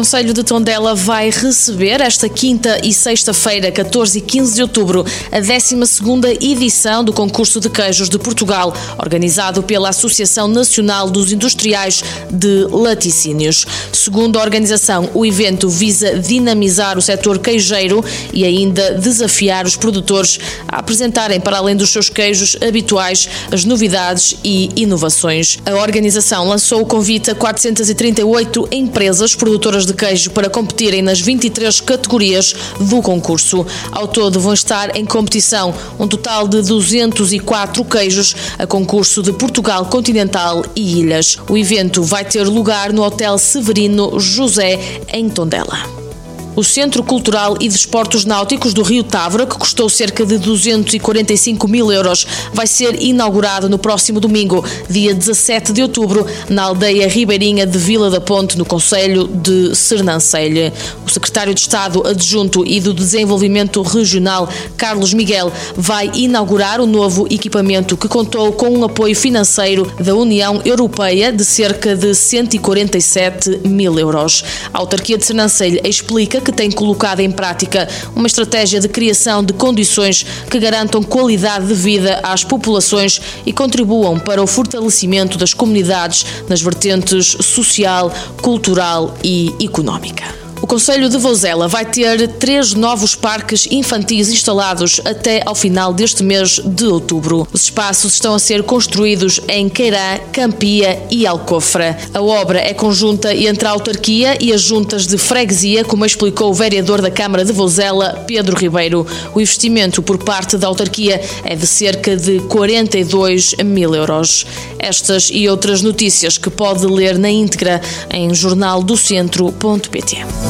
O Conselho de Tondela vai receber esta quinta e sexta-feira, 14 e 15 de outubro, a 12ª edição do concurso de queijos de Portugal, organizado pela Associação Nacional dos Industriais de Laticínios. Segundo a organização, o evento visa dinamizar o setor queijeiro e ainda desafiar os produtores a apresentarem, para além dos seus queijos habituais, as novidades e inovações. A organização lançou o convite a 438 empresas produtoras de queijo para competirem nas 23 categorias do concurso. Ao todo vão estar em competição um total de 204 queijos a concurso de Portugal continental e ilhas. O evento vai ter lugar no Hotel Severino José em Tondela. O Centro Cultural e Desportos Náuticos do Rio Távora, que custou cerca de 245 mil euros, vai ser inaugurado no próximo domingo, dia 17 de outubro, na aldeia ribeirinha de Vila da Ponte, no Conselho de Sernancelha. O secretário de Estado adjunto e do Desenvolvimento Regional, Carlos Miguel, vai inaugurar o novo equipamento que contou com um apoio financeiro da União Europeia de cerca de 147 mil euros. A autarquia de Sernancelha explica que tem colocado em prática uma estratégia de criação de condições que garantam qualidade de vida às populações e contribuam para o fortalecimento das comunidades nas vertentes social, cultural e económica. O Conselho de Vozela vai ter três novos parques infantis instalados até ao final deste mês de outubro. Os espaços estão a ser construídos em Queirã, Campia e Alcofra. A obra é conjunta entre a autarquia e as juntas de freguesia, como explicou o vereador da Câmara de Vozela, Pedro Ribeiro. O investimento por parte da autarquia é de cerca de 42 mil euros. Estas e outras notícias que pode ler na íntegra em jornaldocentro.pt.